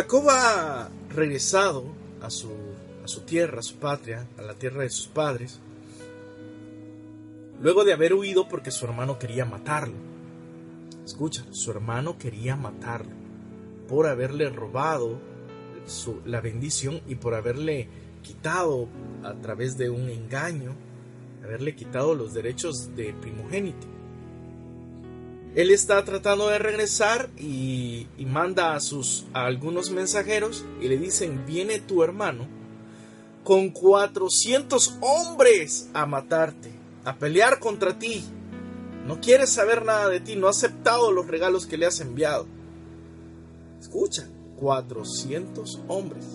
Jacob ha regresado a su, a su tierra, a su patria, a la tierra de sus padres, luego de haber huido porque su hermano quería matarlo. Escucha, su hermano quería matarlo por haberle robado su, la bendición y por haberle quitado a través de un engaño, haberle quitado los derechos de primogénito. Él está tratando de regresar y, manda a, sus, a algunos mensajeros y le dicen, viene tu hermano con 400 hombres a matarte, a pelear contra ti. No quiere saber nada de ti, no ha aceptado los regalos que le has enviado. Escucha, 400 hombres.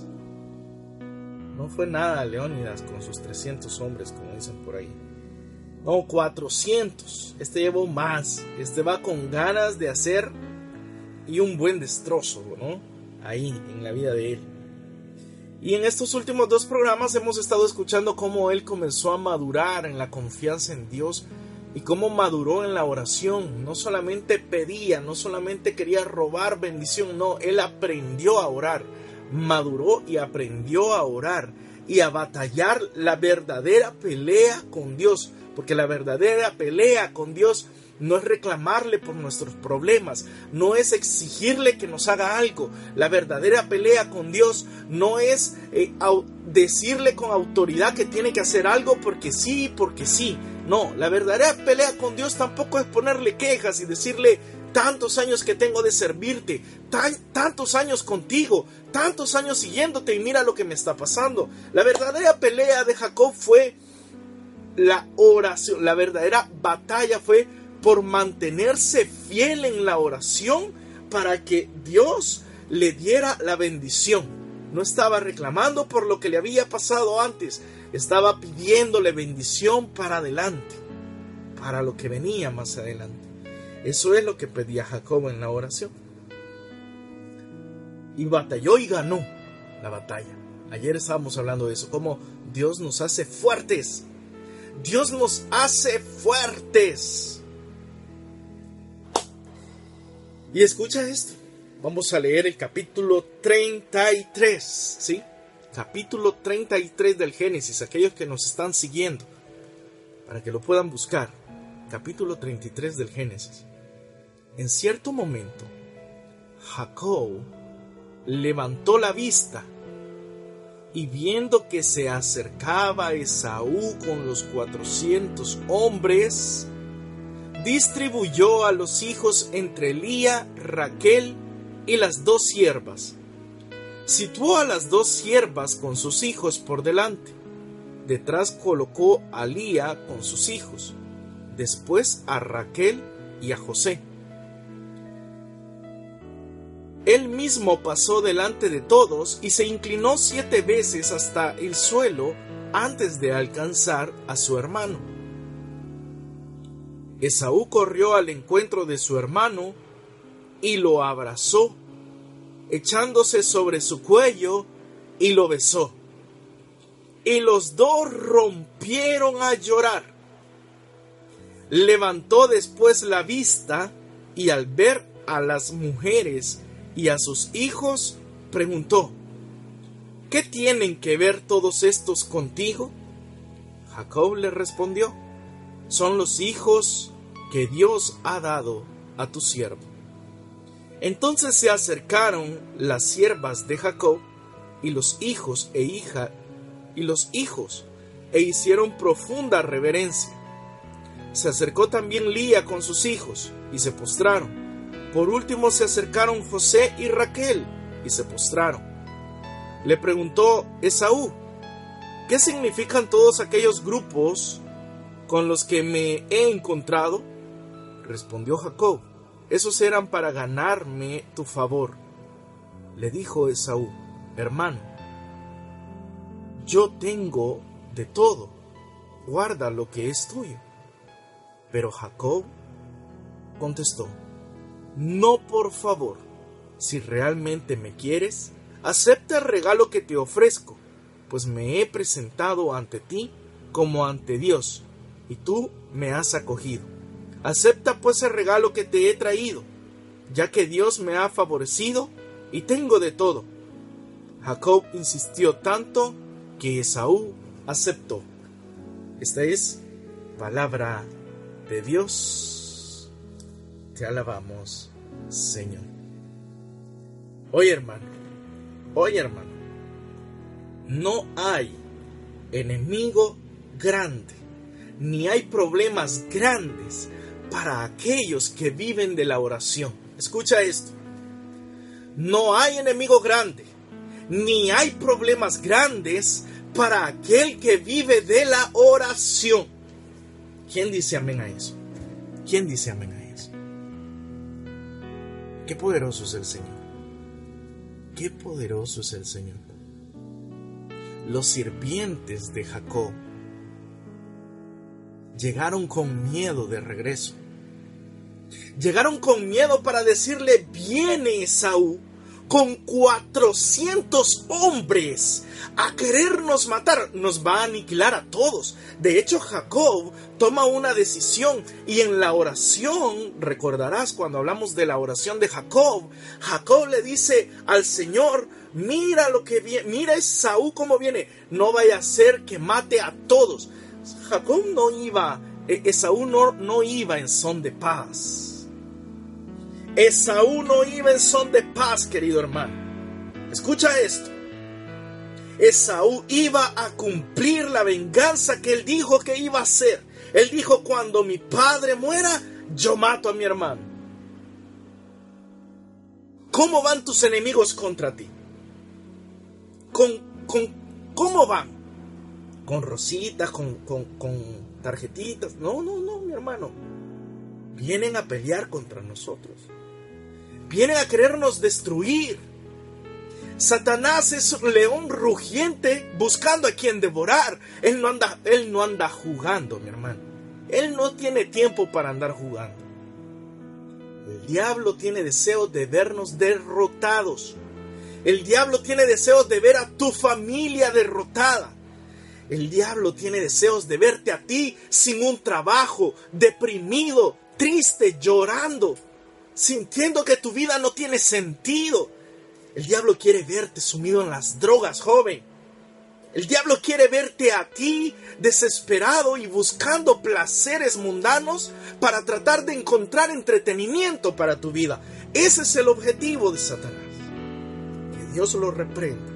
No fue nada Leónidas con sus 300 hombres, como dicen por ahí. No, 400. Este llevó más. Este va con ganas de hacer y un buen destrozo, ¿no? Ahí, en la vida de él. Y en estos últimos dos programas hemos estado escuchando cómo él comenzó a madurar en la confianza en Dios y cómo maduró en la oración. No solamente pedía, no solamente quería robar bendición, no, él aprendió a orar. Maduró y aprendió a orar y a batallar la verdadera pelea con Dios porque la verdadera pelea con Dios no es reclamarle por nuestros problemas, no es exigirle que nos haga algo. La verdadera pelea con Dios no es eh, decirle con autoridad que tiene que hacer algo porque sí, porque sí. No, la verdadera pelea con Dios tampoco es ponerle quejas y decirle tantos años que tengo de servirte, tan, tantos años contigo, tantos años siguiéndote y mira lo que me está pasando. La verdadera pelea de Jacob fue la oración, la verdadera batalla fue por mantenerse fiel en la oración para que Dios le diera la bendición. No estaba reclamando por lo que le había pasado antes, estaba pidiéndole bendición para adelante, para lo que venía más adelante. Eso es lo que pedía Jacob en la oración. Y batalló y ganó la batalla. Ayer estábamos hablando de eso, cómo Dios nos hace fuertes Dios nos hace fuertes. Y escucha esto. Vamos a leer el capítulo 33, ¿sí? Capítulo 33 del Génesis, aquellos que nos están siguiendo, para que lo puedan buscar. Capítulo 33 del Génesis. En cierto momento, Jacob levantó la vista y viendo que se acercaba Esaú con los cuatrocientos hombres, distribuyó a los hijos entre Lía, Raquel y las dos siervas. Situó a las dos siervas con sus hijos por delante. Detrás colocó a Lía con sus hijos, después a Raquel y a José. Él mismo pasó delante de todos y se inclinó siete veces hasta el suelo antes de alcanzar a su hermano. Esaú corrió al encuentro de su hermano y lo abrazó, echándose sobre su cuello y lo besó. Y los dos rompieron a llorar. Levantó después la vista y al ver a las mujeres y a sus hijos preguntó, ¿Qué tienen que ver todos estos contigo? Jacob le respondió, son los hijos que Dios ha dado a tu siervo. Entonces se acercaron las siervas de Jacob y los hijos e hija y los hijos e hicieron profunda reverencia. Se acercó también Lía con sus hijos y se postraron. Por último se acercaron José y Raquel y se postraron. Le preguntó Esaú, ¿qué significan todos aquellos grupos con los que me he encontrado? Respondió Jacob, esos eran para ganarme tu favor. Le dijo Esaú, hermano, yo tengo de todo, guarda lo que es tuyo. Pero Jacob contestó, no por favor, si realmente me quieres, acepta el regalo que te ofrezco, pues me he presentado ante ti como ante Dios, y tú me has acogido. Acepta pues el regalo que te he traído, ya que Dios me ha favorecido y tengo de todo. Jacob insistió tanto que Esaú aceptó. Esta es palabra de Dios. Te alabamos, Señor. Oye, hermano, oye, hermano, no hay enemigo grande, ni hay problemas grandes para aquellos que viven de la oración. Escucha esto. No hay enemigo grande, ni hay problemas grandes para aquel que vive de la oración. ¿Quién dice amén a eso? ¿Quién dice amén? Qué poderoso es el Señor. Qué poderoso es el Señor. Los sirvientes de Jacob llegaron con miedo de regreso. Llegaron con miedo para decirle, viene Esaú con 400 hombres a querernos matar, nos va a aniquilar a todos. De hecho, Jacob toma una decisión y en la oración, recordarás cuando hablamos de la oración de Jacob, Jacob le dice al Señor, mira lo que viene, mira Esaú cómo viene, no vaya a ser que mate a todos. Jacob no iba, e-, Esaú no, no iba en son de paz. Esaú no iba en son de paz, querido hermano. Escucha esto. Esaú iba a cumplir la venganza que él dijo que iba a hacer. Él dijo, cuando mi padre muera, yo mato a mi hermano. ¿Cómo van tus enemigos contra ti? ¿Con, ¿Cómo van? ¿Con rositas? Con tarjetitas? No, no, no, mi hermano. Vienen a pelear contra nosotros. Vienen a querernos destruir. Satanás es un león rugiente buscando a quien devorar. Él no anda, él no anda jugando, mi hermano. Él no tiene tiempo para andar jugando. El diablo tiene deseos de vernos derrotados. El diablo tiene deseos de ver a tu familia derrotada. El diablo tiene deseos de verte a ti sin un trabajo, deprimido, triste, llorando sintiendo que tu vida no tiene sentido. El diablo quiere verte sumido en las drogas, joven. El diablo quiere verte a ti desesperado y buscando placeres mundanos para tratar de encontrar entretenimiento para tu vida. Ese es el objetivo de Satanás. Que Dios lo reprenda.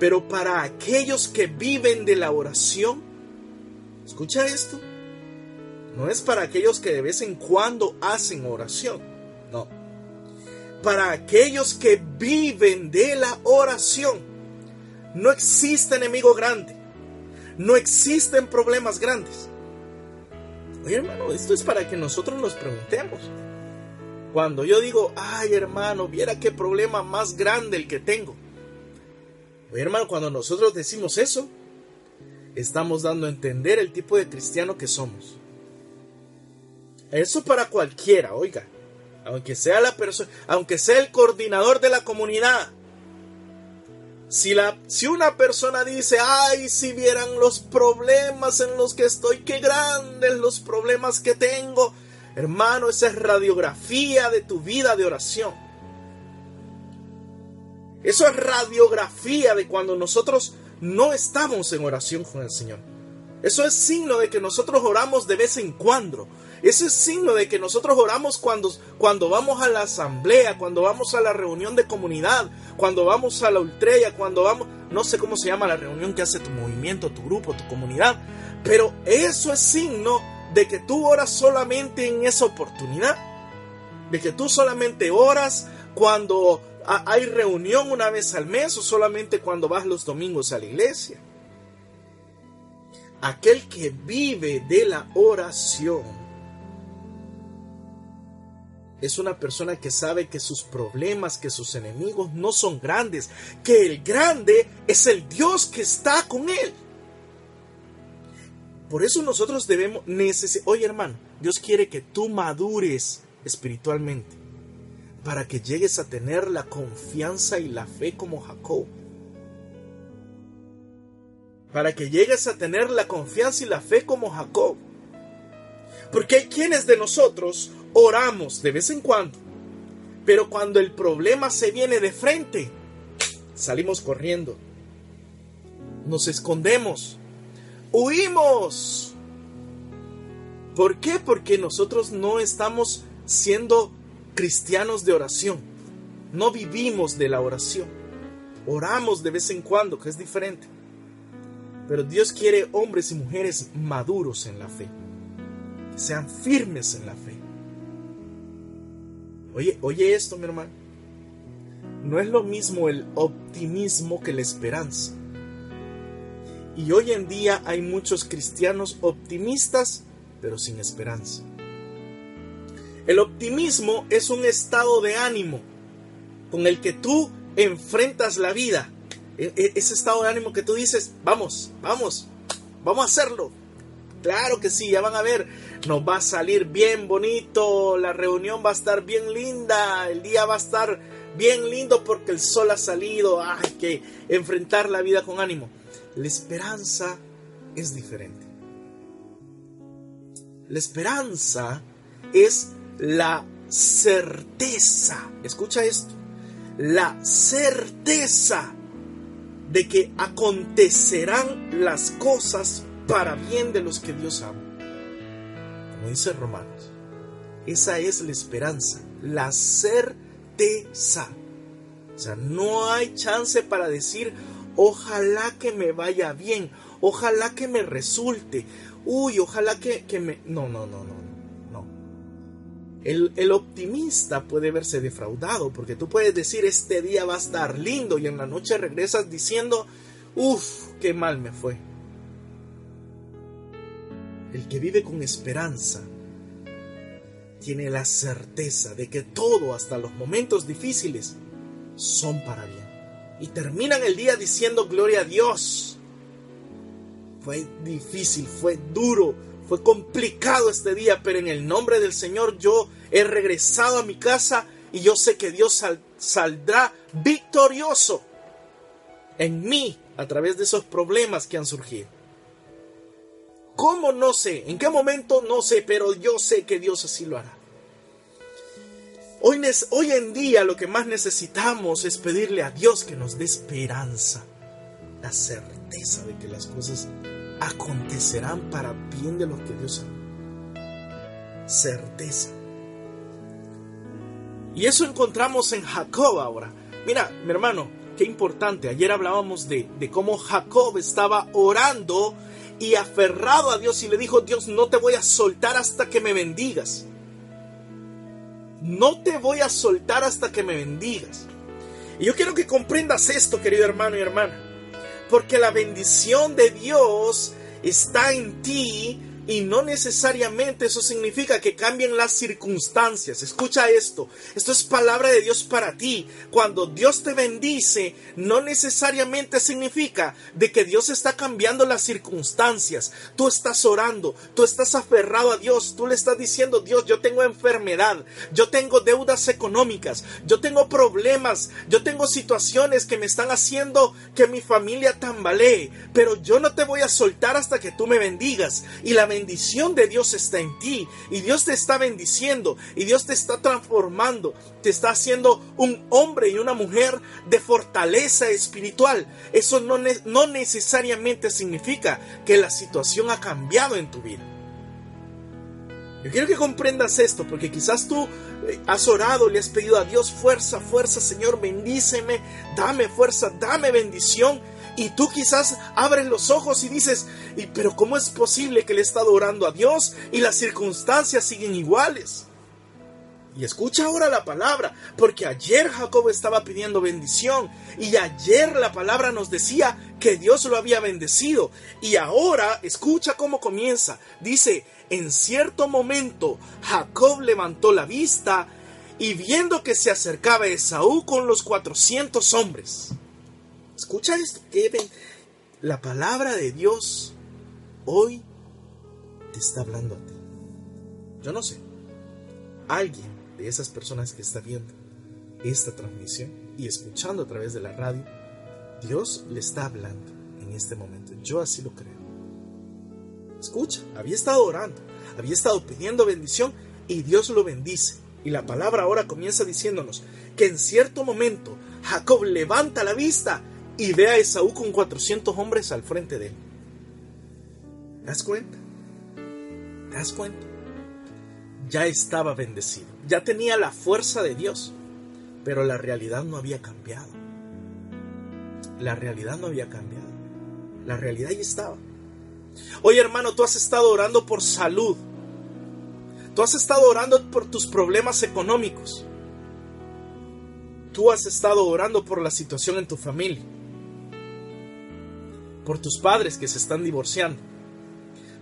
Pero para aquellos que viven de la oración, escucha esto, no es para aquellos que de vez en cuando hacen oración. No. Para aquellos que viven de la oración. No existe enemigo grande. No existen problemas grandes. Oye hermano, esto es para que nosotros nos preguntemos. Cuando yo digo, ay hermano, viera qué problema más grande el que tengo. Oye hermano, cuando nosotros decimos eso, estamos dando a entender el tipo de cristiano que somos. Eso para cualquiera, oiga. Aunque sea la persona, aunque sea el coordinador de la comunidad. Si, la, si una persona dice, ay, si vieran los problemas en los que estoy, qué grandes los problemas que tengo, hermano, esa es radiografía de tu vida de oración. Eso es radiografía de cuando nosotros no estamos en oración con el Señor. Eso es signo de que nosotros oramos de vez en cuando. Ese es signo de que nosotros oramos cuando, cuando vamos a la asamblea, cuando vamos a la reunión de comunidad, cuando vamos a la ultrella, cuando vamos, no sé cómo se llama la reunión que hace tu movimiento, tu grupo, tu comunidad, pero eso es signo de que tú oras solamente en esa oportunidad, de que tú solamente oras cuando hay reunión una vez al mes o solamente cuando vas los domingos a la iglesia. aquel que vive de la oración es una persona que sabe que sus problemas, que sus enemigos no son grandes, que el grande es el Dios que está con él. Por eso nosotros debemos necesitar, oye hermano, Dios quiere que tú madures espiritualmente para que llegues a tener la confianza y la fe como Jacob. Para que llegues a tener la confianza y la fe como Jacob. Porque hay quienes de nosotros oramos de vez en cuando, pero cuando el problema se viene de frente, salimos corriendo, nos escondemos, huimos. ¿Por qué? Porque nosotros no estamos siendo cristianos de oración, no vivimos de la oración, oramos de vez en cuando, que es diferente. Pero Dios quiere hombres y mujeres maduros en la fe, sean firmes en la fe. Oye, oye esto, mi hermano. No es lo mismo el optimismo que la esperanza. Y hoy en día hay muchos cristianos optimistas, pero sin esperanza. El optimismo es un estado de ánimo con el que tú enfrentas la vida. E, e, ese estado de ánimo que tú dices, vamos, vamos, vamos a hacerlo, Claro que sí, ya van a ver, nos va a salir bien bonito, la reunión va a estar bien linda, el día va a estar bien lindo porque el sol ha salido, hay que enfrentar la vida con ánimo. La esperanza es diferente. La esperanza es la certeza, escucha esto, la certeza de que acontecerán las cosas para bien de los que Dios ama. Dice Romanos, esa es la esperanza, la certeza. O sea, no hay chance para decir, ojalá que me vaya bien, ojalá que me resulte, uy, ojalá que, me... No, no, no, no, no. El, el optimista puede verse defraudado porque tú puedes decir, este día va a estar lindo y en la noche regresas diciendo, uff, qué mal me fue. El que vive con esperanza tiene la certeza de que todo, hasta los momentos difíciles, son para bien. Y terminan el día diciendo gloria a Dios. Fue difícil, fue duro, fue complicado este día, pero en el nombre del Señor yo he regresado a mi casa y yo sé que Dios saldrá victorioso en mí a través de esos problemas que han surgido. ¿Cómo? No sé. ¿En qué momento? No sé, pero yo sé que Dios así lo hará. Hoy, en día lo que más necesitamos es pedirle a Dios que nos dé esperanza, la certeza de que las cosas acontecerán para bien de los que Dios ama. Certeza. Y eso encontramos en Jacob ahora. Mira, mi hermano, qué importante. Ayer hablábamos de, de cómo Jacob estaba orando y aferrado a Dios y le dijo, Dios, no te voy a soltar hasta que me bendigas. No te voy a soltar hasta que me bendigas. Y yo quiero que comprendas esto, querido hermano y hermana. Porque la bendición de Dios está en ti y no necesariamente eso significa que cambien las circunstancias. Escucha esto. Esto es palabra de Dios para ti. Cuando Dios te bendice, no necesariamente significa de que Dios está cambiando las circunstancias. Tú estás orando, tú estás aferrado a Dios, tú le estás diciendo, Dios, yo tengo enfermedad, yo tengo deudas económicas, yo tengo problemas, yo tengo situaciones que me están haciendo que mi familia tambalee, pero yo no te voy a soltar hasta que tú me bendigas. Y la bendición de Dios está en ti y Dios te está bendiciendo y Dios te está transformando, te está haciendo un hombre y una mujer de fortaleza espiritual. Eso no, no necesariamente significa que la situación ha cambiado en tu vida. Yo quiero que comprendas esto, porque quizás tú eh, has orado, le has pedido a Dios fuerza, fuerza, Señor, bendíceme, dame fuerza, dame bendición, y tú quizás abres los ojos y dices, ¿y pero cómo es posible que le he estado orando a Dios y las circunstancias siguen iguales? Y escucha ahora la palabra, porque ayer Jacob estaba pidiendo bendición y ayer la palabra nos decía que Dios lo había bendecido. Y ahora escucha cómo comienza. Dice, en cierto momento Jacob levantó la vista y viendo que se acercaba Esaú con los cuatrocientos hombres. Escucha esto, que la palabra de Dios hoy te está hablando a ti. Yo no sé, alguien de esas personas que está viendo esta transmisión y escuchando a través de la radio, Dios le está hablando en este momento. Yo así lo creo. Escucha, había estado orando, había estado pidiendo bendición y Dios lo bendice. Y la palabra ahora comienza diciéndonos que en cierto momento Jacob levanta la vista y ve a Esaú con 400 hombres al frente de él. ¿Te das cuenta? ¿Te das cuenta? Ya estaba bendecido, ya tenía la fuerza de Dios, pero la realidad no había cambiado. La realidad no había cambiado. La realidad ya estaba. Oye hermano, tú has estado orando por salud, Tú has estado orando por tus problemas económicos. Tú has estado orando por la situación en tu familia. Por tus padres que se están divorciando.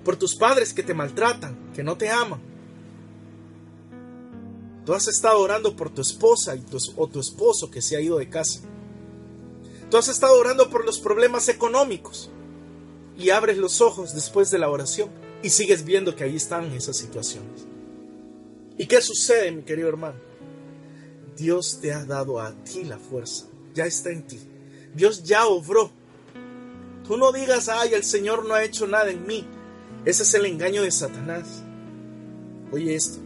Por tus padres que te maltratan, que no te aman. Tú has estado orando por tu esposa o tu esposo que se ha ido de casa. Tú has estado orando por los problemas económicos. Y abres los ojos después de la oración y sigues viendo que ahí están esas situaciones. ¿Y qué sucede, mi querido hermano? Dios te ha dado a ti la fuerza, ya está en ti. Dios ya obró. Tú no digas, ay, el Señor no ha hecho nada en mí. Ese es el engaño de Satanás. Oye esto.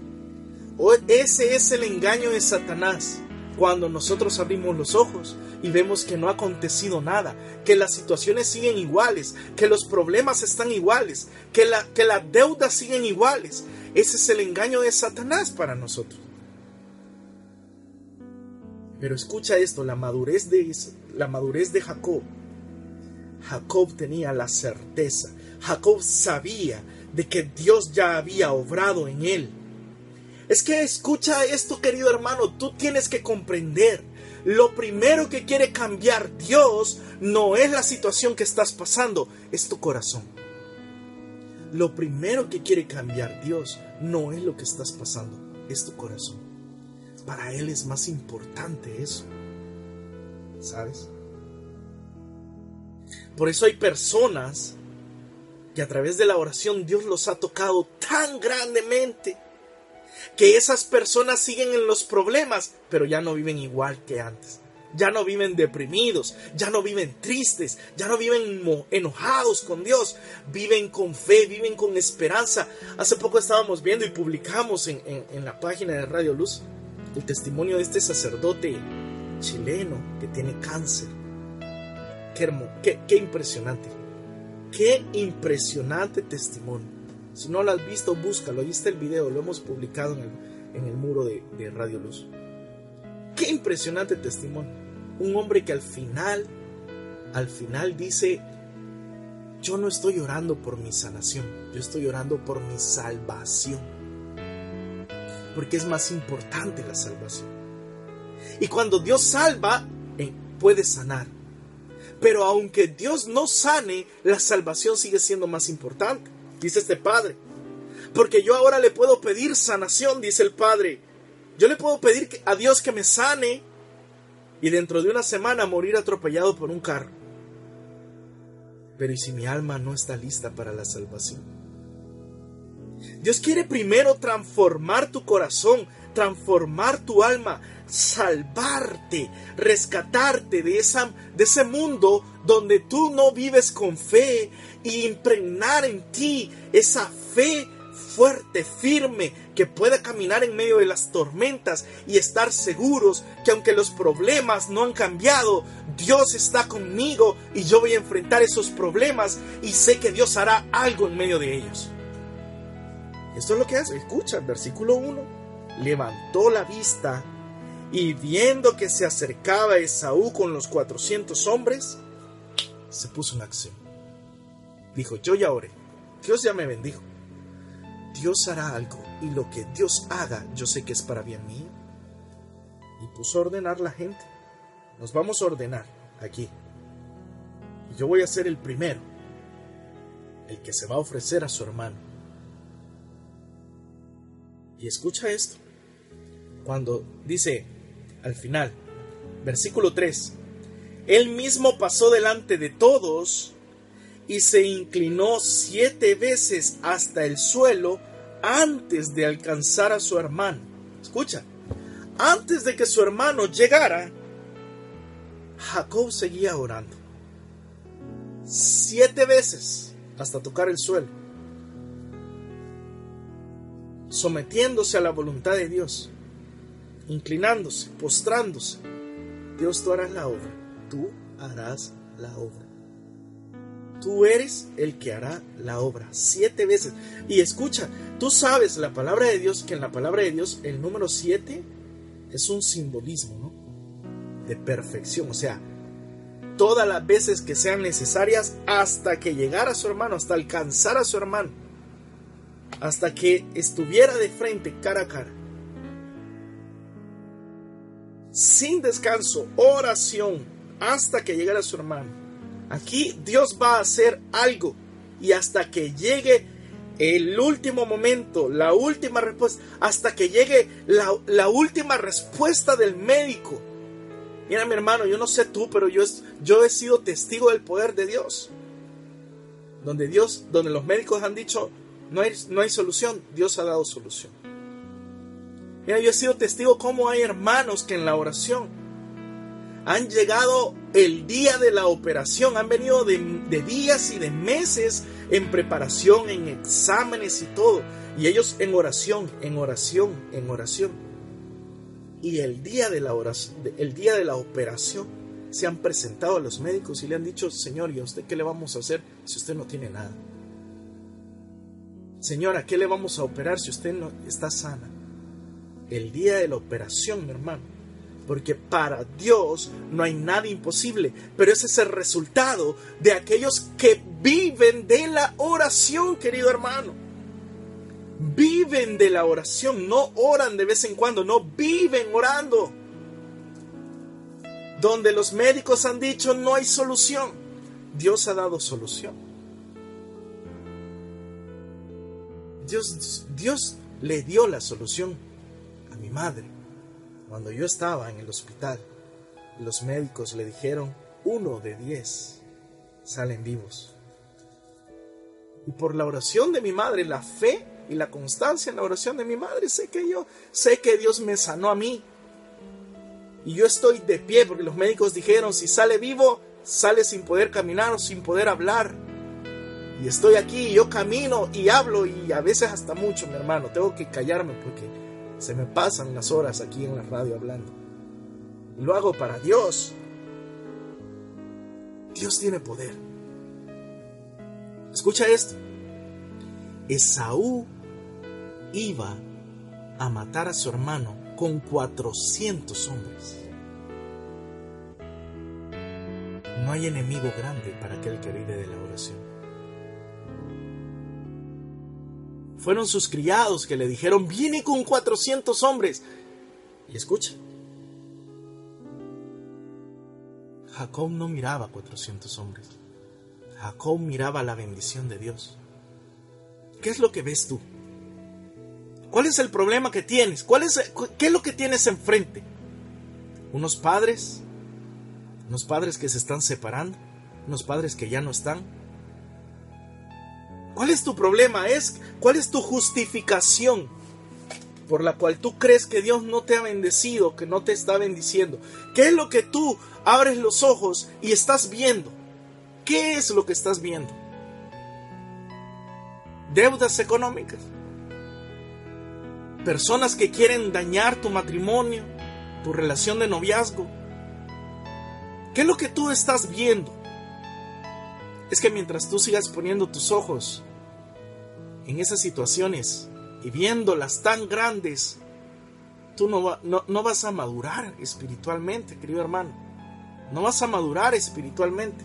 Ese es el engaño de Satanás. Cuando nosotros abrimos los ojos y vemos que no ha acontecido nada, que las situaciones siguen iguales, que los problemas están iguales, que, la, que las deudas siguen iguales, ese es el engaño de Satanás para nosotros. Pero escucha esto, la madurez de, la madurez de Jacob. Jacob tenía la certeza, Jacob sabía de que Dios ya había obrado en él. Es que escucha esto, querido hermano, tú tienes que comprender. Lo primero que quiere cambiar Dios no es la situación que estás pasando, es tu corazón. Lo primero que quiere cambiar Dios no es lo que estás pasando, es tu corazón. Para Él es más importante eso. ¿Sabes? Por eso hay personas que a través de la oración Dios los ha tocado tan grandemente que esas personas siguen en los problemas, pero ya no viven igual que antes ya no viven deprimidos, ya no viven tristes, ya no viven enojados con Dios, viven con fe, viven con esperanza. Hace poco estábamos viendo y publicamos en, la página de Radio Luz el testimonio de este sacerdote chileno que tiene cáncer. Qué, qué, impresionante, qué impresionante testimonio. Si no lo has visto, búscalo, ahí está el video, lo hemos publicado en el, muro de, de Radio Luz. Qué impresionante testimonio. Un hombre que al final, al final dice, yo no estoy orando por mi sanación, yo estoy orando por mi salvación. Porque es más importante la salvación. Y cuando Dios salva, eh, puede sanar. Pero aunque Dios no sane, la salvación sigue siendo más importante, dice este padre. Porque yo ahora le puedo pedir sanación, dice el padre, yo le puedo pedir a Dios que me sane y dentro de una semana morir atropellado por un carro. Pero ¿y si mi alma no está lista para la salvación? Dios quiere primero transformar tu corazón, transformar tu alma, salvarte, rescatarte de, esa, de ese mundo donde tú no vives con fe y impregnar en ti esa fe fuerte, firme, que pueda caminar en medio de las tormentas y estar seguros que aunque los problemas no han cambiado, Dios está conmigo y yo voy a enfrentar esos problemas y sé que Dios hará algo en medio de ellos. Esto es lo que hace. Escucha, versículo 1. Levantó la vista y viendo que se acercaba Esaú con los 400 hombres, se puso en acción. Dijo, yo ya oré. Dios ya me bendijo. Dios hará algo y lo que Dios haga yo sé que es para bien mío. Y puso a ordenar la gente. Nos vamos a ordenar aquí. Y yo voy a ser el primero, el que se va a ofrecer a su hermano. Y escucha esto. Cuando dice al final, versículo 3, Él mismo pasó delante de todos y se inclinó siete veces hasta el suelo antes de alcanzar a su hermano. Escucha, antes de que su hermano llegara, Jacob seguía orando. Siete veces hasta tocar el suelo. Sometiéndose a la voluntad de Dios. Inclinándose, postrándose. Dios, tú harás la obra. Tú harás la obra. Tú eres el que hará la obra. Siete veces. Y escucha, tú sabes la palabra de Dios, que en la palabra de Dios el número siete es un simbolismo. De perfección. O sea, todas las veces que sean necesarias hasta que llegara a su hermano, hasta alcanzar a su hermano, hasta que estuviera de frente, cara a cara. Sin descanso, oración, hasta que llegara su hermano. Aquí Dios va a hacer algo y hasta que llegue el último momento, la última respuesta, hasta que llegue la, última respuesta del médico. Mira mi hermano, yo no sé tú, pero yo, yo he sido testigo del poder de Dios. Donde Dios, donde los médicos han dicho, no hay, no hay solución, Dios ha dado solución. Mira, yo he sido testigo cómo hay hermanos que en la oración han llegado el día de la operación, han venido de, días y de meses en preparación, en exámenes y todo. Y ellos en oración, en oración, en oración. Y el día de la, oración, el día de la operación se han presentado a los médicos y le han dicho, Señor, ¿y a usted qué le vamos a hacer si usted no tiene nada? Señora, ¿qué le vamos a operar si usted no está sana? El día de la operación, hermano porque para Dios no hay nada imposible, pero ese es el resultado de aquellos que viven de la oración, querido hermano. Viven de la oración, no oran de vez en cuando, no viven orando. Donde los médicos han dicho no hay solución, Dios ha dado solución. Dios, Dios le dio la solución mi madre cuando yo estaba en el hospital, los médicos le dijeron, uno de diez salen vivos. Y por la oración de mi madre, la fe y la constancia en la oración de mi madre, sé que yo, sé que Dios me sanó a mí. Y yo estoy de pie porque los médicos dijeron, si sale vivo, sale sin poder caminar o sin poder hablar. Y estoy aquí, y yo camino y hablo y a veces hasta mucho, mi hermano. Tengo que callarme porque se me pasan las horas aquí en la radio hablando. Y lo hago para Dios. Dios tiene poder. Escucha esto. Esaú iba a matar a su hermano con 400 hombres. No hay enemigo grande para aquel que vive de la oración. Fueron sus criados que le dijeron, viene con 400 hombres. Y escucha, Jacob no miraba 400 hombres. Jacob miraba la bendición de Dios. ¿Qué es lo que ves tú? ¿Cuál es el problema que tienes? ¿Cuál es, ¿Qué es lo que tienes enfrente? ¿Unos padres? ¿Unos padres que se están separando? ¿Unos padres que ya no están? ¿Cuál es tu problema? Es, ¿Cuál es tu justificación por la cual tú crees que Dios no te ha bendecido, que no te está bendiciendo? ¿Qué es lo que tú abres los ojos y estás viendo? ¿Qué es lo que estás viendo? Deudas económicas. Personas que quieren dañar tu matrimonio, tu relación de noviazgo. ¿Qué es lo que tú estás viendo? Es que mientras tú sigas poniendo tus ojos en esas situaciones y viéndolas tan grandes, tú no, vas a madurar espiritualmente, querido hermano. No vas a madurar espiritualmente.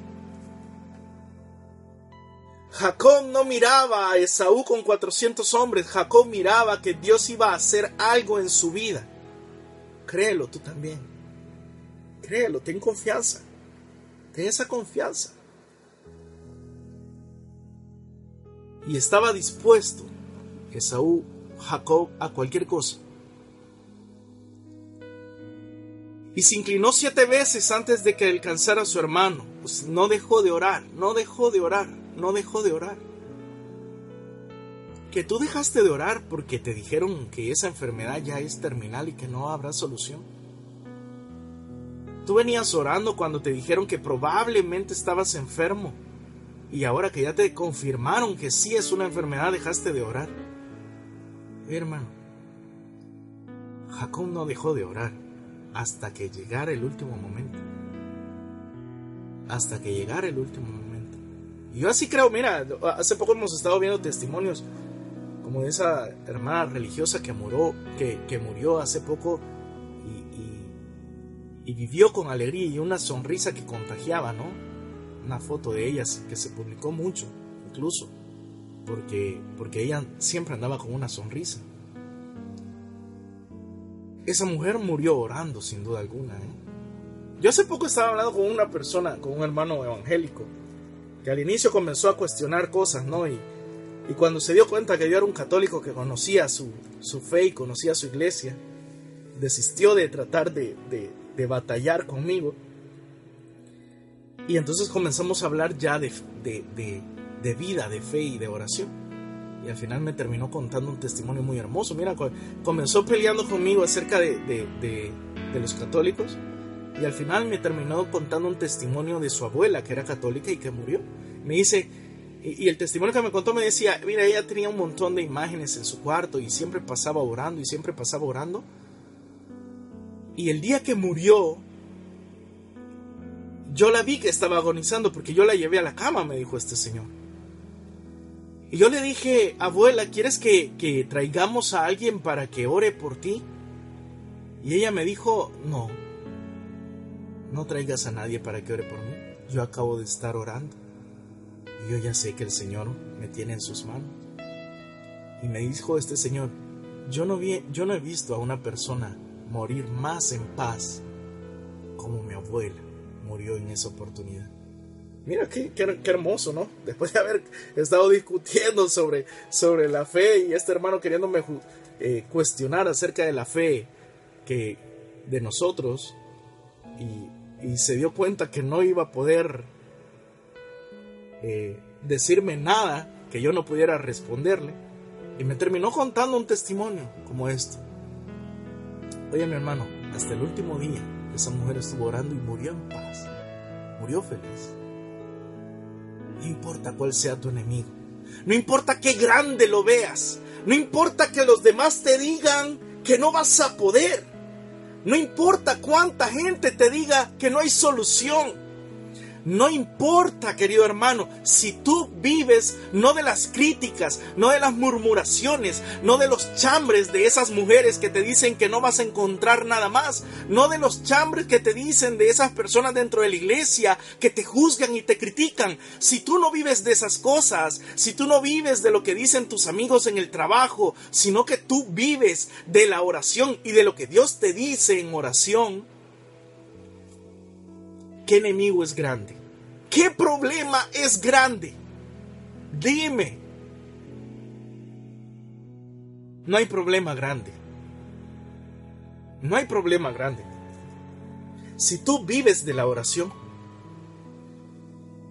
Jacob no miraba a Esaú con 400 hombres, Jacob miraba que Dios iba a hacer algo en su vida. Créelo tú también. Créelo, ten confianza. Ten esa confianza. Y estaba dispuesto Esaú, Jacob, a cualquier cosa. Y se inclinó siete veces antes de que alcanzara a su hermano. Pues no dejó de orar, no dejó de orar, no dejó de orar. Que tú dejaste de orar porque te dijeron que esa enfermedad ya es terminal y que no habrá solución. Tú venías orando cuando te dijeron que probablemente estabas enfermo y ahora que ya te confirmaron que sí es una enfermedad dejaste de orar. Hermano, Jacob no dejó de orar hasta que llegara el último momento. Hasta que llegara el último momento. Y yo así creo, mira, hace poco hemos estado viendo testimonios como de esa hermana religiosa que murió, que, murió hace poco y, y, vivió con alegría y una sonrisa que contagiaba, ¿no? Una foto de ella que se publicó mucho, incluso, porque, porque ella siempre andaba con una sonrisa. Esa mujer murió orando, sin duda alguna. ¿eh? Yo hace poco estaba hablando con una persona, con un hermano evangélico, que al inicio comenzó a cuestionar cosas, ¿no? Y, y cuando se dio cuenta que yo era un católico que conocía su, su fe y conocía su iglesia, desistió de tratar de, de, de, batallar conmigo. Y entonces comenzamos a hablar ya de, de vida, de fe y de oración y al final me terminó contando un testimonio muy hermoso. Mira, comenzó peleando conmigo acerca de, de, los católicos y al final me terminó contando un testimonio de su abuela que era católica y que murió. Me dice, y, el testimonio que me contó me decía, mira, ella tenía un montón de imágenes en su cuarto y siempre pasaba orando y siempre pasaba orando. Y el día que murió, yo la vi que estaba agonizando porque yo la llevé a la cama, me dijo este señor. Y yo le dije, abuela, ¿quieres que, que traigamos a alguien para que ore por ti? Y ella me dijo, no, no traigas a nadie para que ore por mí. Yo acabo de estar orando. Y yo ya sé que el Señor me tiene en sus manos. Y me dijo este Señor, yo no, vi, yo no he visto a una persona morir más en paz como mi abuela murió en esa oportunidad. Mira qué, hermoso, ¿no? Después de haber estado discutiendo sobre, sobre la fe y este hermano queriéndome eh, cuestionar acerca de la fe que de nosotros y, se dio cuenta que no iba a poder eh, decirme nada que yo no pudiera responderle y me terminó contando un testimonio como esto. Oye mi hermano, hasta el último día esa mujer estuvo orando y murió en paz, murió feliz. No importa cuál sea tu enemigo. No importa qué grande lo veas. No importa que los demás te digan que no vas a poder. No importa cuánta gente te diga que no hay solución. No importa, querido hermano, si tú vives no de las críticas, no de las murmuraciones, no de los chambres de esas mujeres que te dicen que no vas a encontrar nada más, no de los chambres que te dicen de esas personas dentro de la iglesia que te juzgan y te critican. Si tú no vives de esas cosas, si tú no vives de lo que dicen tus amigos en el trabajo, sino que tú vives de la oración y de lo que Dios te dice en oración, ¿Qué enemigo es grande? ¿Qué problema es grande? Dime. No hay problema grande. No hay problema grande. Si tú vives de la oración,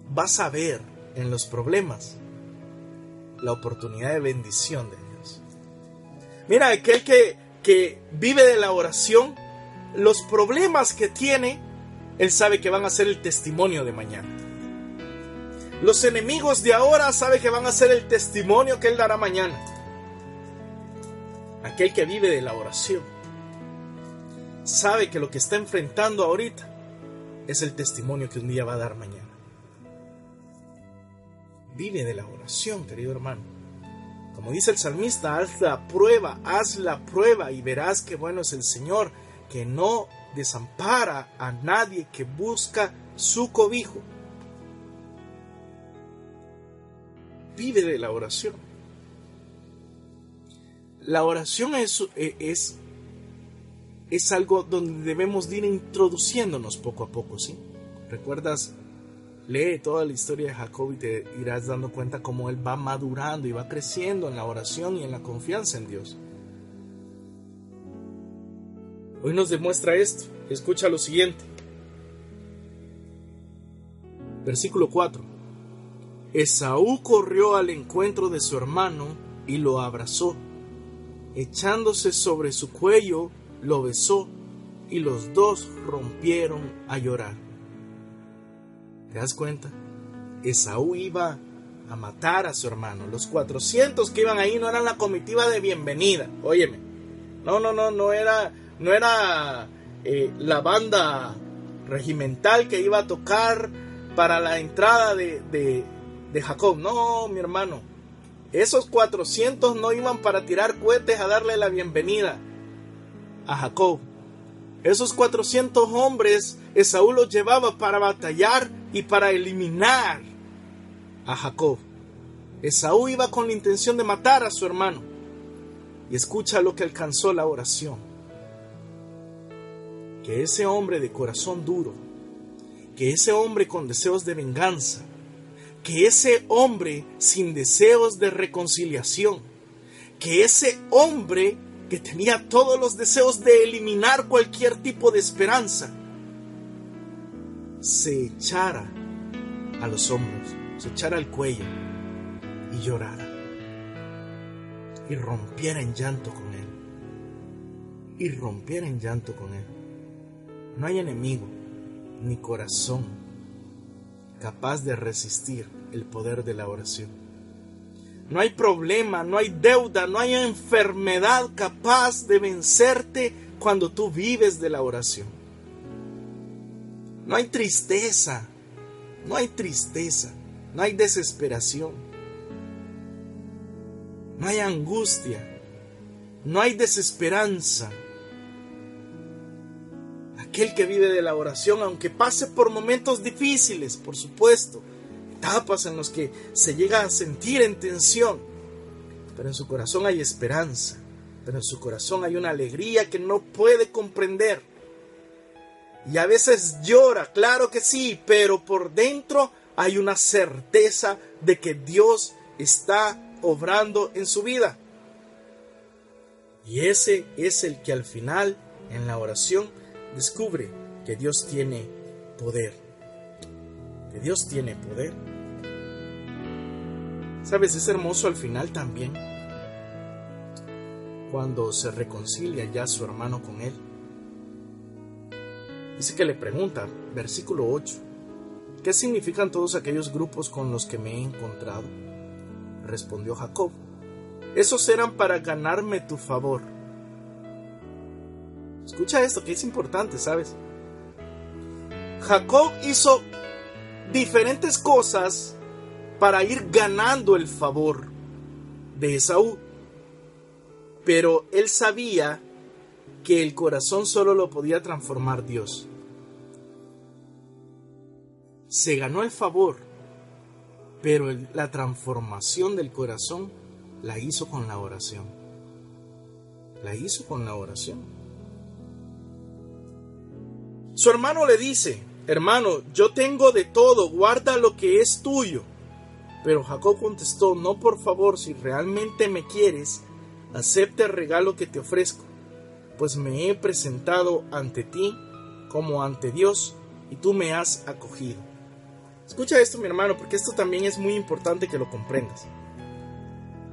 vas a ver en los problemas la oportunidad de bendición de Dios. Mira, aquel que, que vive de la oración, los problemas que tiene él sabe que van a ser el testimonio de mañana. Los enemigos de ahora saben que van a ser el testimonio que Él dará mañana. Aquel que vive de la oración sabe que lo que está enfrentando ahorita es el testimonio que un día va a dar mañana. Vive de la oración, querido hermano. Como dice el salmista, haz la prueba, haz la prueba y verás que bueno es el Señor, que no desampara a nadie que busca su cobijo. vive de la oración. La oración es, es, algo donde debemos ir introduciéndonos poco a poco, ¿sí? ¿Recuerdas? Lee toda la historia de Jacob y te irás dando cuenta cómo él va madurando y va creciendo en la oración y en la confianza en Dios. Hoy nos demuestra esto. Escucha lo siguiente. Versículo 4. Esaú corrió al encuentro de su hermano y lo abrazó. Echándose sobre su cuello, lo besó y los dos rompieron a llorar. ¿Te das cuenta? Esaú iba a matar a su hermano. Los 400 que iban ahí no eran la comitiva de bienvenida. Óyeme. No, no, no, no era, no era eh, la banda regimental que iba a tocar para la entrada de, de Jacob. No, mi hermano. Esos 400 no iban para tirar cohetes a darle la bienvenida a Jacob. Esos 400 hombres Esaú los llevaba para batallar y para eliminar a Jacob. Esaú iba con la intención de matar a su hermano. Y escucha lo que alcanzó la oración. Que ese hombre de corazón duro, que ese hombre con deseos de venganza, que ese hombre sin deseos de reconciliación, que ese hombre que tenía todos los deseos de eliminar cualquier tipo de esperanza, se echara a los hombros, se echara al cuello y llorara y rompiera en llanto con él. Y rompiera en llanto con él. No hay enemigo ni corazón capaz de resistir el poder de la oración. No hay problema, no hay deuda, no hay enfermedad capaz de vencerte cuando tú vives de la oración. No hay tristeza, no hay tristeza, no hay desesperación, no hay angustia, no hay desesperanza. Aquel que vive de la oración, aunque pase por momentos difíciles, por supuesto, etapas en las que se llega a sentir en tensión, pero en su corazón hay esperanza, pero en su corazón hay una alegría que no puede comprender. Y a veces llora, claro que sí, pero por dentro hay una certeza de que Dios está obrando en su vida. Y ese es el que al final, en la oración, descubre que Dios tiene poder. Que Dios tiene poder. Sabes, es hermoso al final también, cuando se reconcilia ya su hermano con él. Dice que le pregunta, versículo 8, ¿qué significan todos aquellos grupos con los que me he encontrado? Respondió Jacob, esos eran para ganarme tu favor. Escucha esto, que es importante, ¿sabes? Jacob hizo diferentes cosas para ir ganando el favor de Esaú. Pero él sabía que el corazón solo lo podía transformar Dios. Se ganó el favor, pero la transformación del corazón la hizo con la oración. La hizo con la oración. Su hermano le dice, hermano, yo tengo de todo, guarda lo que es tuyo. Pero Jacob contestó, no por favor, si realmente me quieres, acepta el regalo que te ofrezco, pues me he presentado ante ti como ante Dios y tú me has acogido. Escucha esto, mi hermano, porque esto también es muy importante que lo comprendas.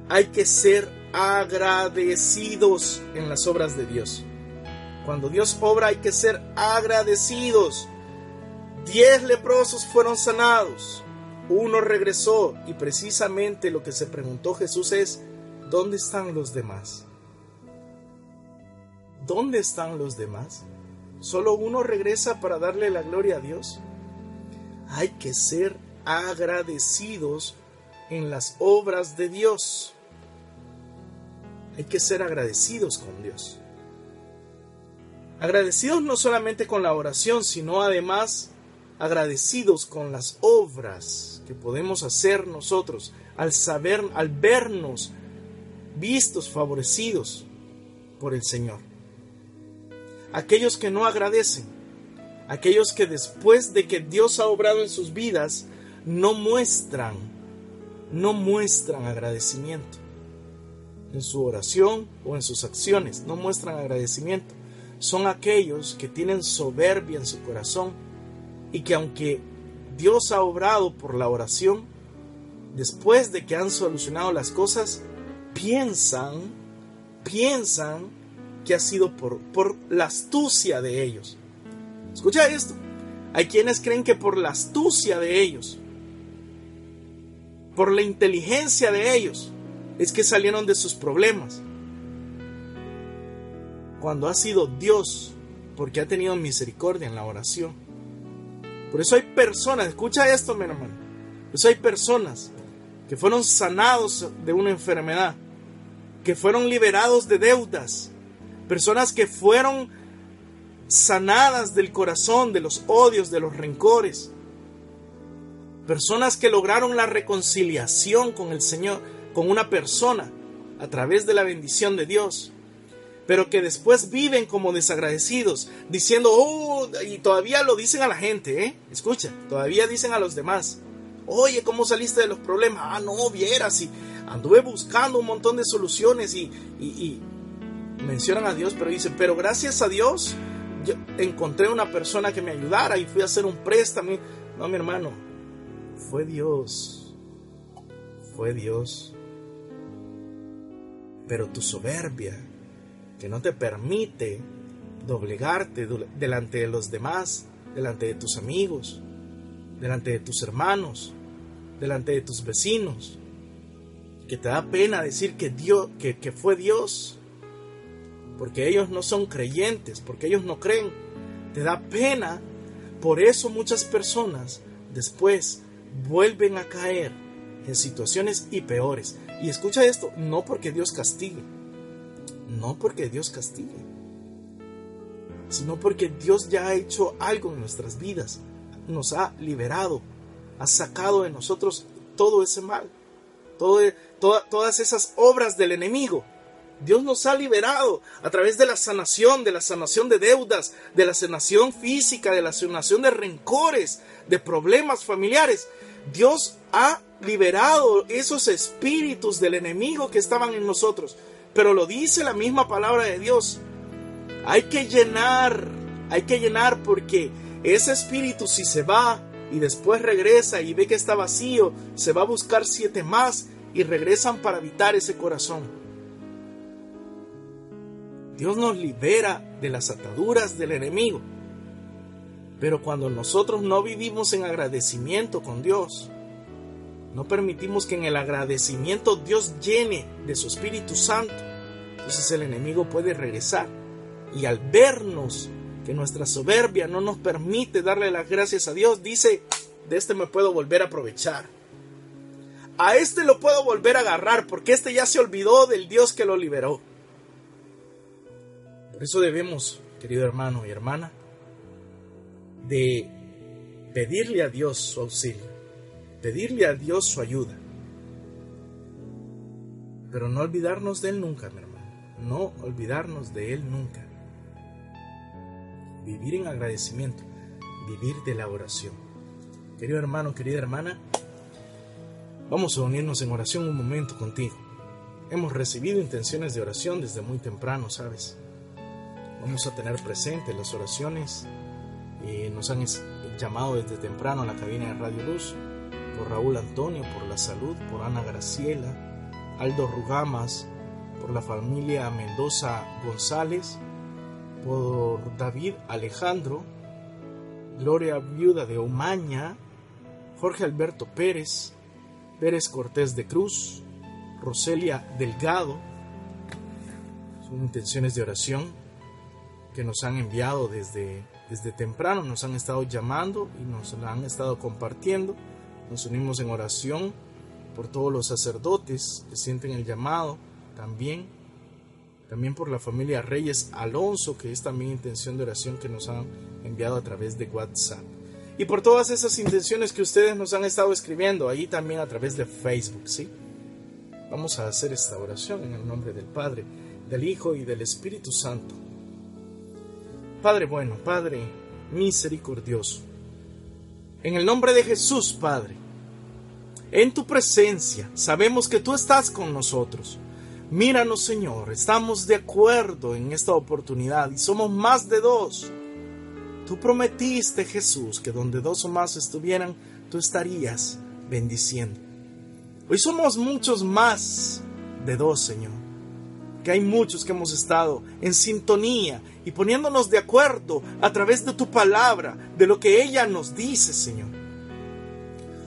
Hay que ser agradecidos en las obras de Dios. Cuando Dios obra hay que ser agradecidos. Diez leprosos fueron sanados. Uno regresó y precisamente lo que se preguntó Jesús es, ¿dónde están los demás? ¿Dónde están los demás? ¿Solo uno regresa para darle la gloria a Dios? Hay que ser agradecidos en las obras de Dios. Hay que ser agradecidos con Dios. Agradecidos no solamente con la oración, sino además agradecidos con las obras que podemos hacer nosotros al saber, al vernos vistos, favorecidos por el Señor. Aquellos que no agradecen, aquellos que después de que Dios ha obrado en sus vidas, no muestran, no muestran agradecimiento en su oración o en sus acciones, no muestran agradecimiento. Son aquellos que tienen soberbia en su corazón y que aunque Dios ha obrado por la oración, después de que han solucionado las cosas, piensan, piensan que ha sido por, por la astucia de ellos. Escucha esto. Hay quienes creen que por la astucia de ellos, por la inteligencia de ellos, es que salieron de sus problemas. Cuando ha sido Dios, porque ha tenido misericordia en la oración. Por eso hay personas, escucha esto, mi hermano. Por eso hay personas que fueron sanados de una enfermedad, que fueron liberados de deudas, personas que fueron sanadas del corazón, de los odios, de los rencores, personas que lograron la reconciliación con el Señor, con una persona, a través de la bendición de Dios, pero que después viven como desagradecidos, diciendo, oh, y todavía lo dicen a la gente, ¿eh? Escucha, todavía dicen a los demás, Oye, ¿cómo saliste de los problemas? Ah, no, vieras, y anduve buscando un montón de soluciones y, mencionan a Dios, pero dicen, pero gracias a Dios encontré una persona que me ayudara y fui a hacer un préstamo. No, mi hermano, fue Dios, fue Dios. Pero tu soberbia, que no te permite doblegarte delante de los demás, delante de tus amigos, delante de tus hermanos, delante de tus vecinos, que te da pena decir que Dios, que, que fue Dios, porque ellos no son creyentes, porque ellos no creen, te da pena, por eso muchas personas después vuelven a caer en situaciones y peores. Y escucha esto, no porque Dios castigue, no porque Dios castigue, sino porque Dios ya ha hecho algo en nuestras vidas, nos ha liberado, ha sacado de nosotros todo ese mal, todas esas obras del enemigo. Dios nos ha liberado a través de la sanación, de la sanación de deudas, de la sanación física, de la sanación de rencores, de problemas familiares. Dios ha liberado esos espíritus del enemigo que estaban en nosotros. Pero lo dice la misma palabra de Dios. Hay que llenar, hay que llenar porque ese espíritu si se va y después regresa y ve que está vacío, se va a buscar siete más y regresan para habitar ese corazón. Dios nos libera de las ataduras del enemigo. Pero cuando nosotros no vivimos en agradecimiento con Dios, no permitimos que en el agradecimiento Dios llene de su Espíritu Santo, entonces el enemigo puede regresar. Y al vernos que nuestra soberbia no nos permite darle las gracias a Dios, dice, de este me puedo volver a aprovechar. A este lo puedo volver a agarrar porque este ya se olvidó del Dios que lo liberó. Por eso debemos, querido hermano y hermana, de pedirle a Dios su auxilio, pedirle a Dios su ayuda. Pero no olvidarnos de Él nunca, mi hermano. No olvidarnos de Él nunca vivir en agradecimiento, vivir de la oración. Querido hermano, querida hermana, vamos a unirnos en oración un momento contigo. Hemos recibido intenciones de oración desde muy temprano, ¿sabes? Vamos a tener presentes las oraciones y nos han llamado desde temprano a la cabina de Radio Luz por Raúl Antonio, por la salud, por Ana Graciela, Aldo Rugamas, por la familia Mendoza González, por David Alejandro, Gloria Viuda de Omaña, Jorge Alberto Pérez, Pérez Cortés de Cruz, Roselia Delgado. Son intenciones de oración que nos han enviado desde, desde temprano, nos han estado llamando y nos la han estado compartiendo. Nos unimos en oración por todos los sacerdotes que sienten el llamado también también por la familia Reyes Alonso, que es también intención de oración que nos han enviado a través de WhatsApp. y por todas esas intenciones que ustedes nos han estado escribiendo ahí también a través de Facebook, ¿sí? Vamos a hacer esta oración en el nombre del Padre, del Hijo y del Espíritu Santo. Padre bueno, Padre misericordioso, en el nombre de Jesús, Padre, en tu presencia sabemos que tú estás con nosotros. Míranos, Señor, estamos de acuerdo en esta oportunidad y somos más de dos. Tú prometiste, Jesús, que donde dos o más estuvieran, tú estarías bendiciendo. Hoy somos muchos más de dos, Señor. Que hay muchos que hemos estado en sintonía y poniéndonos de acuerdo a través de tu palabra, de lo que ella nos dice, Señor.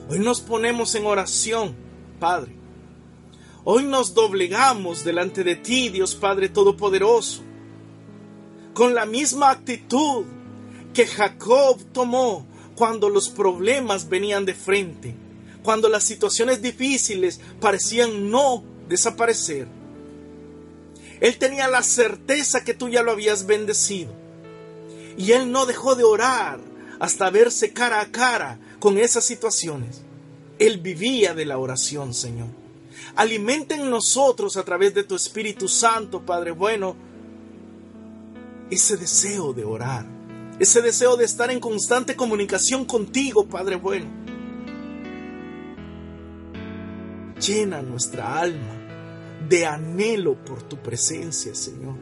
Hoy nos ponemos en oración, Padre. Hoy nos doblegamos delante de ti, Dios Padre Todopoderoso, con la misma actitud que Jacob tomó cuando los problemas venían de frente, cuando las situaciones difíciles parecían no desaparecer. Él tenía la certeza que tú ya lo habías bendecido. Y él no dejó de orar hasta verse cara a cara con esas situaciones. Él vivía de la oración, Señor. Alimenta en nosotros a través de tu Espíritu Santo, Padre bueno, ese deseo de orar ese deseo de estar en constante comunicación contigo, Padre bueno. Llena nuestra alma de anhelo por tu presencia, Señor.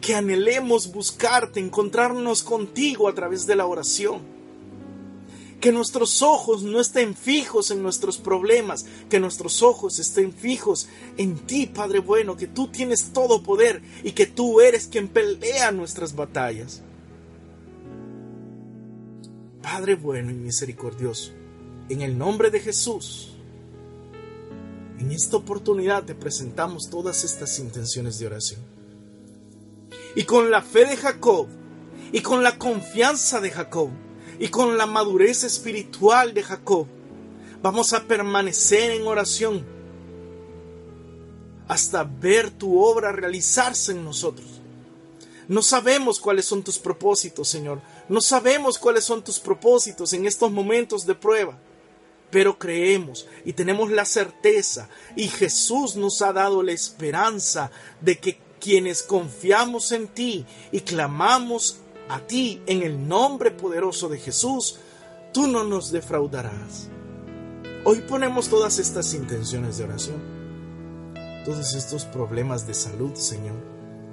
Que anhelemos buscarte, encontrarnos contigo a través de la oración. Que nuestros ojos no estén fijos en nuestros problemas, que nuestros ojos estén fijos en ti, Padre bueno, que tú tienes todo poder y que tú eres quien pelea nuestras batallas. Padre bueno y misericordioso, en el nombre de Jesús, en esta oportunidad te presentamos todas estas intenciones de oración. Y con la fe de Jacob, y con la confianza de Jacob, y con la madurez espiritual de Jacob, vamos a permanecer en oración hasta ver tu obra realizarse en nosotros. No sabemos cuáles son tus propósitos, Señor, no sabemos cuáles son tus propósitos en estos momentos de prueba, pero creemos y tenemos la certeza y Jesús nos ha dado la esperanza de que quienes confiamos en ti y clamamos a ti en el nombre poderoso de Jesús, tú no nos defraudarás. Hoy ponemos todas estas intenciones de oración, todos estos problemas de salud, Señor,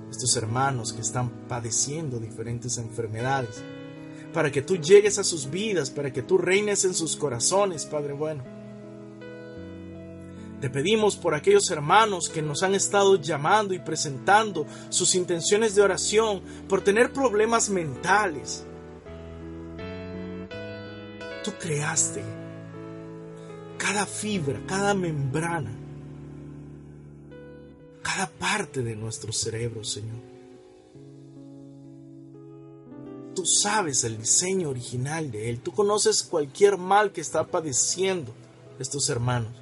estos hermanos que están padeciendo diferentes enfermedades, para que tú llegues a sus vidas, para que tú reines en sus corazones, Padre bueno. Te pedimos por aquellos hermanos que nos han estado llamando y presentando sus intenciones de oración por tener problemas mentales. Tú creaste cada fibra, cada membrana, cada parte de nuestro cerebro, Señor. Tú sabes el diseño original de Él. Tú conoces cualquier mal que está padeciendo estos hermanos.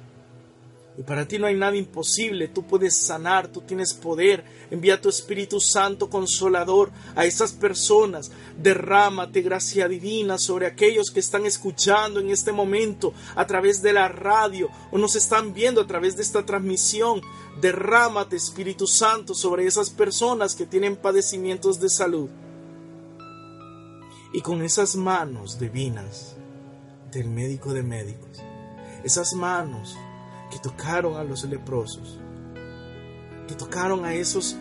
Y para ti no hay nada imposible. Tú puedes sanar, tú tienes poder. Envía tu Espíritu Santo consolador a esas personas. Derrámate gracia divina sobre aquellos que están escuchando en este momento a través de la radio o nos están viendo a través de esta transmisión. Derrámate Espíritu Santo sobre esas personas que tienen padecimientos de salud y con esas manos divinas del médico de médicos, esas manos que tocaron a los leprosos, que tocaron a esos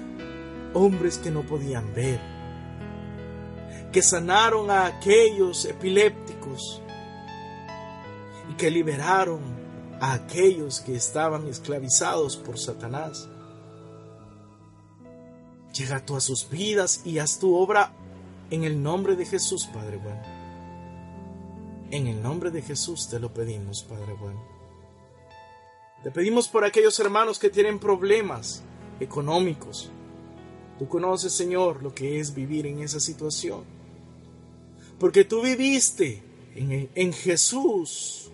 hombres que no podían ver, que sanaron a aquellos epilépticos y que liberaron a aquellos que estaban esclavizados por Satanás. Llega tú a sus vidas y haz tu obra en el nombre de Jesús, Padre bueno. En el nombre de Jesús te lo pedimos, Padre bueno. Te pedimos por aquellos hermanos que tienen problemas económicos. Tú conoces, Señor, lo que es vivir en esa situación. Porque tú viviste en, en Jesús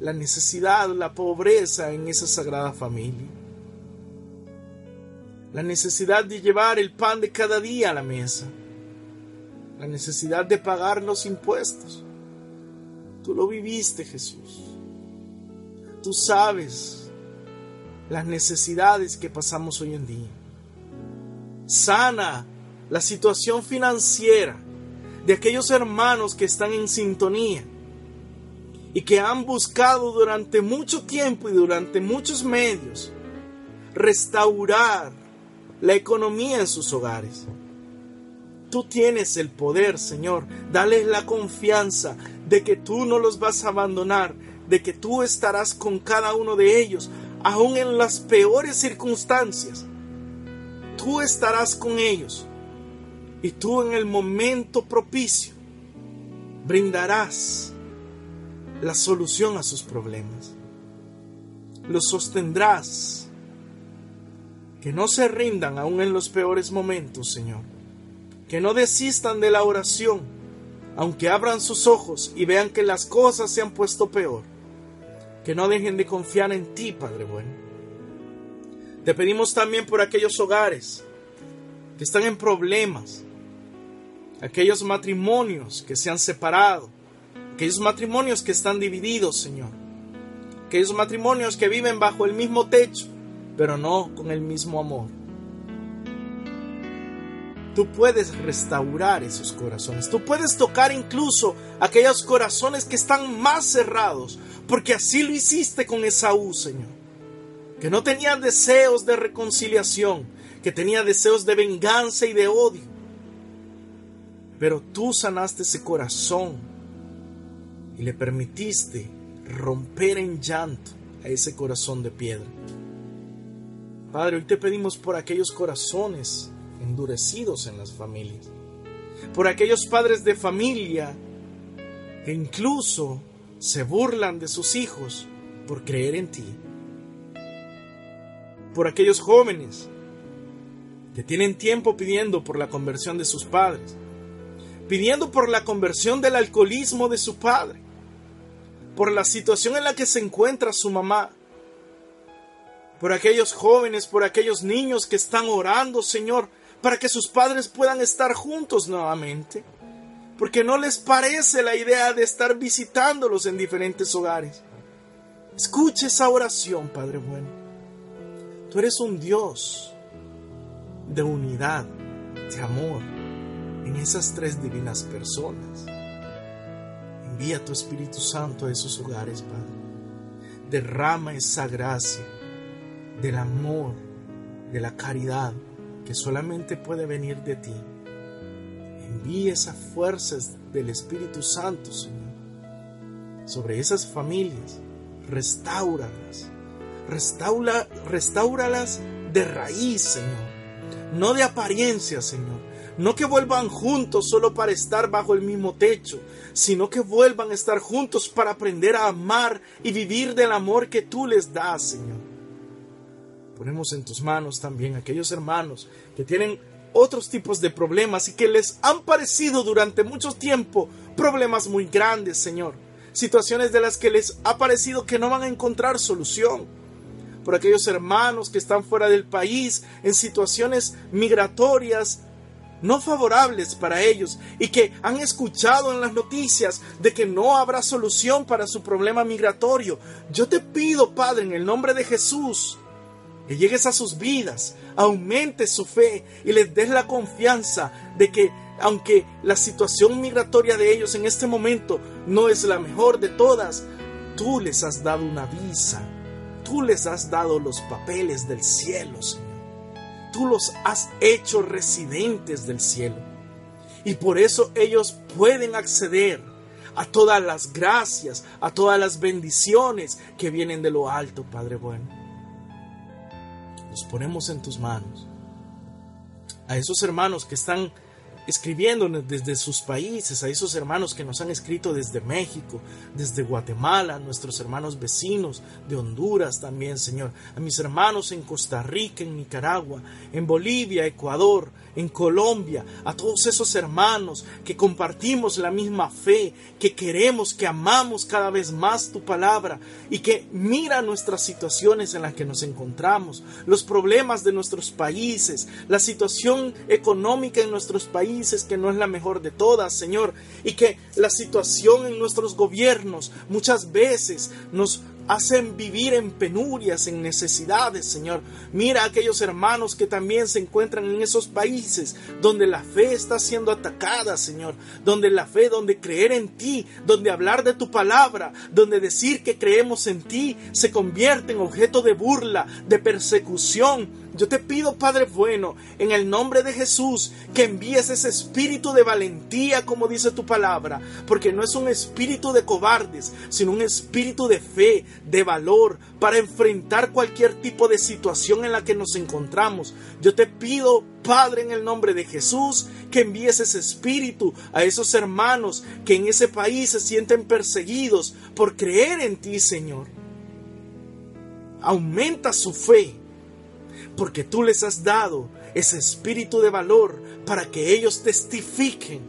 la necesidad, la pobreza en esa sagrada familia. La necesidad de llevar el pan de cada día a la mesa la necesidad de pagar los impuestos, Tú lo viviste, Jesús. Tú sabes las necesidades que pasamos hoy en día. Sana la situación financiera de aquellos hermanos que están en sintonía y que han buscado durante mucho tiempo y durante muchos medios restaurar la economía en sus hogares. Tú tienes el poder, Señor. Dales la confianza de que tú no los vas a abandonar, de que tú estarás con cada uno de ellos, aun en las peores circunstancias. Tú estarás con ellos y tú en el momento propicio brindarás la solución a sus problemas. Los sostendrás. Que no se rindan aún en los peores momentos, Señor. Que no desistan de la oración, aunque abran sus ojos y vean que las cosas se han puesto peor. Que no dejen de confiar en ti, Padre bueno. Te pedimos también por aquellos hogares que están en problemas, aquellos matrimonios que se han separado, aquellos matrimonios que están divididos, Señor, aquellos matrimonios que viven bajo el mismo techo, pero no con el mismo amor. Tú puedes restaurar esos corazones. Tú puedes tocar incluso aquellos corazones que están más cerrados, porque así lo hiciste con Esaú, Señor. Que no tenía deseos de reconciliación, que tenía deseos de venganza y de odio. Pero tú sanaste ese corazón y le permitiste romper en llanto a ese corazón de piedra. Padre, hoy te pedimos por aquellos corazones endurecidos en las familias, por aquellos padres de familia que incluso se burlan de sus hijos por creer en ti, por aquellos jóvenes que tienen tiempo pidiendo por la conversión de sus padres, pidiendo por la conversión del alcoholismo de su padre, por la situación en la que se encuentra su mamá, por aquellos jóvenes, por aquellos niños que están orando, Señor, para que sus padres puedan estar juntos nuevamente, porque no les parece la idea de estar visitándolos en diferentes hogares. Escuche esa oración, Padre bueno. Tú eres un Dios de unidad, de amor en esas tres divinas personas. Envía tu Espíritu Santo a esos hogares, Padre. Derrama esa gracia del amor, de la caridad que solamente puede venir de ti. Envía esas fuerzas del Espíritu Santo, Señor, sobre esas familias. Restáuralas. Restaura, restauralas de raíz, Señor. No de apariencia, Señor no que vuelvan juntos solo para estar bajo el mismo techo, sino que vuelvan a estar juntos para aprender a amar y vivir del amor que tú les das, Señor. Ponemos en tus manos también aquellos hermanos que tienen otros tipos de problemas y que les han parecido durante mucho tiempo problemas muy grandes, Señor. Situaciones de las que les ha parecido que no van a encontrar solución por aquellos hermanos que están fuera del país en situaciones migratorias no favorables para ellos y que han escuchado en las noticias de que no habrá solución para su problema migratorio. Yo te pido, Padre, en el nombre de Jesús, que llegues a sus vidas, aumentes su fe y les des la confianza de que aunque la situación migratoria de ellos en este momento no es la mejor de todas, tú les has dado una visa, tú les has dado los papeles del cielo, Señor tú los has hecho residentes del cielo. Y por eso ellos pueden acceder a todas las gracias, a todas las bendiciones que vienen de lo alto, Padre bueno. Ponemos en tus manos. A esos hermanos que están escribiéndonos desde sus países, a esos hermanos que nos han escrito desde México, desde Guatemala, nuestros hermanos vecinos de Honduras también, Señor, a mis hermanos en Costa Rica, en Nicaragua, en Bolivia, Ecuador, en Colombia, a todos esos hermanos que compartimos la misma fe, que queremos, que amamos cada vez más tu palabra y que mira nuestras situaciones en las que nos encontramos, los problemas de nuestros países, la situación económica en nuestros países, que no es la mejor de todas, Señor, y que la situación en nuestros gobiernos muchas veces nos hacen vivir en penurias, en necesidades, Señor. Mira a aquellos hermanos que también se encuentran en esos países donde la fe está siendo atacada, Señor. Donde la fe, donde creer en ti, donde hablar de tu palabra, donde decir que creemos en ti se convierte en objeto de burla, de persecución, yo te pido, Padre bueno, en el nombre de Jesús, que envíes ese espíritu de valentía, como dice tu palabra, porque no es un espíritu de cobardes, sino un espíritu de fe, de valor, para enfrentar cualquier tipo de situación en la que nos encontramos. Yo te pido, Padre, en el nombre de Jesús, que envíes ese espíritu a esos hermanos que en ese país se sienten perseguidos por creer en ti, Señor. Aumenta su fe porque tú les has dado ese espíritu de valor para que ellos testifiquen,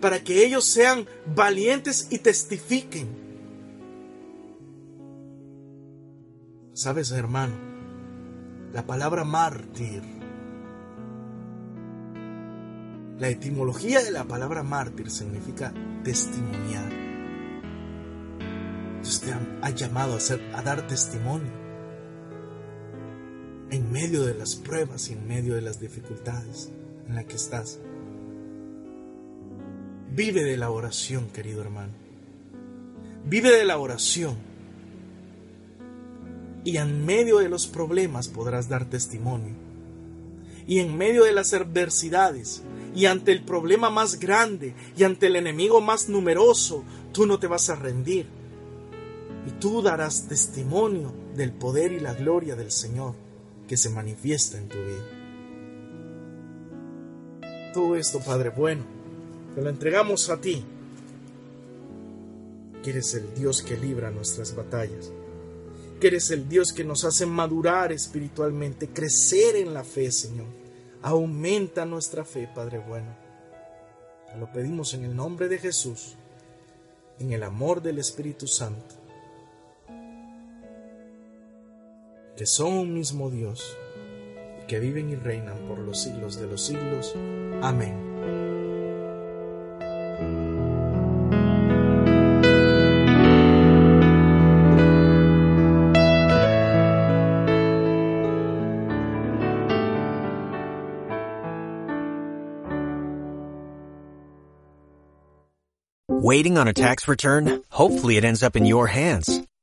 para que ellos sean valientes y testifiquen. Sabes, hermano, la palabra mártir, la etimología de la palabra mártir significa testimoniar. Dios te ha, llamado a, a dar testimonio en medio de las pruebas y en medio de las dificultades en las que estás. Vive de la oración, querido hermano. Vive de la oración. Y en medio de los problemas podrás dar testimonio. Y en medio de las adversidades y ante el problema más grande y ante el enemigo más numeroso, tú no te vas a rendir. Y tú darás testimonio del poder y la gloria del Señor que se manifiesta en tu vida. Todo esto, Padre bueno, te lo entregamos a ti, que eres el Dios que libra nuestras batallas, que eres el Dios que nos hace madurar espiritualmente, crecer en la fe, Señor. Aumenta nuestra fe, Padre bueno. Te lo pedimos en el nombre de Jesús, en el amor del Espíritu Santo que son un mismo Dios, que viven y reinan por los siglos de los siglos. Amén. Waiting on a tax return? Hopefully it ends up in your hands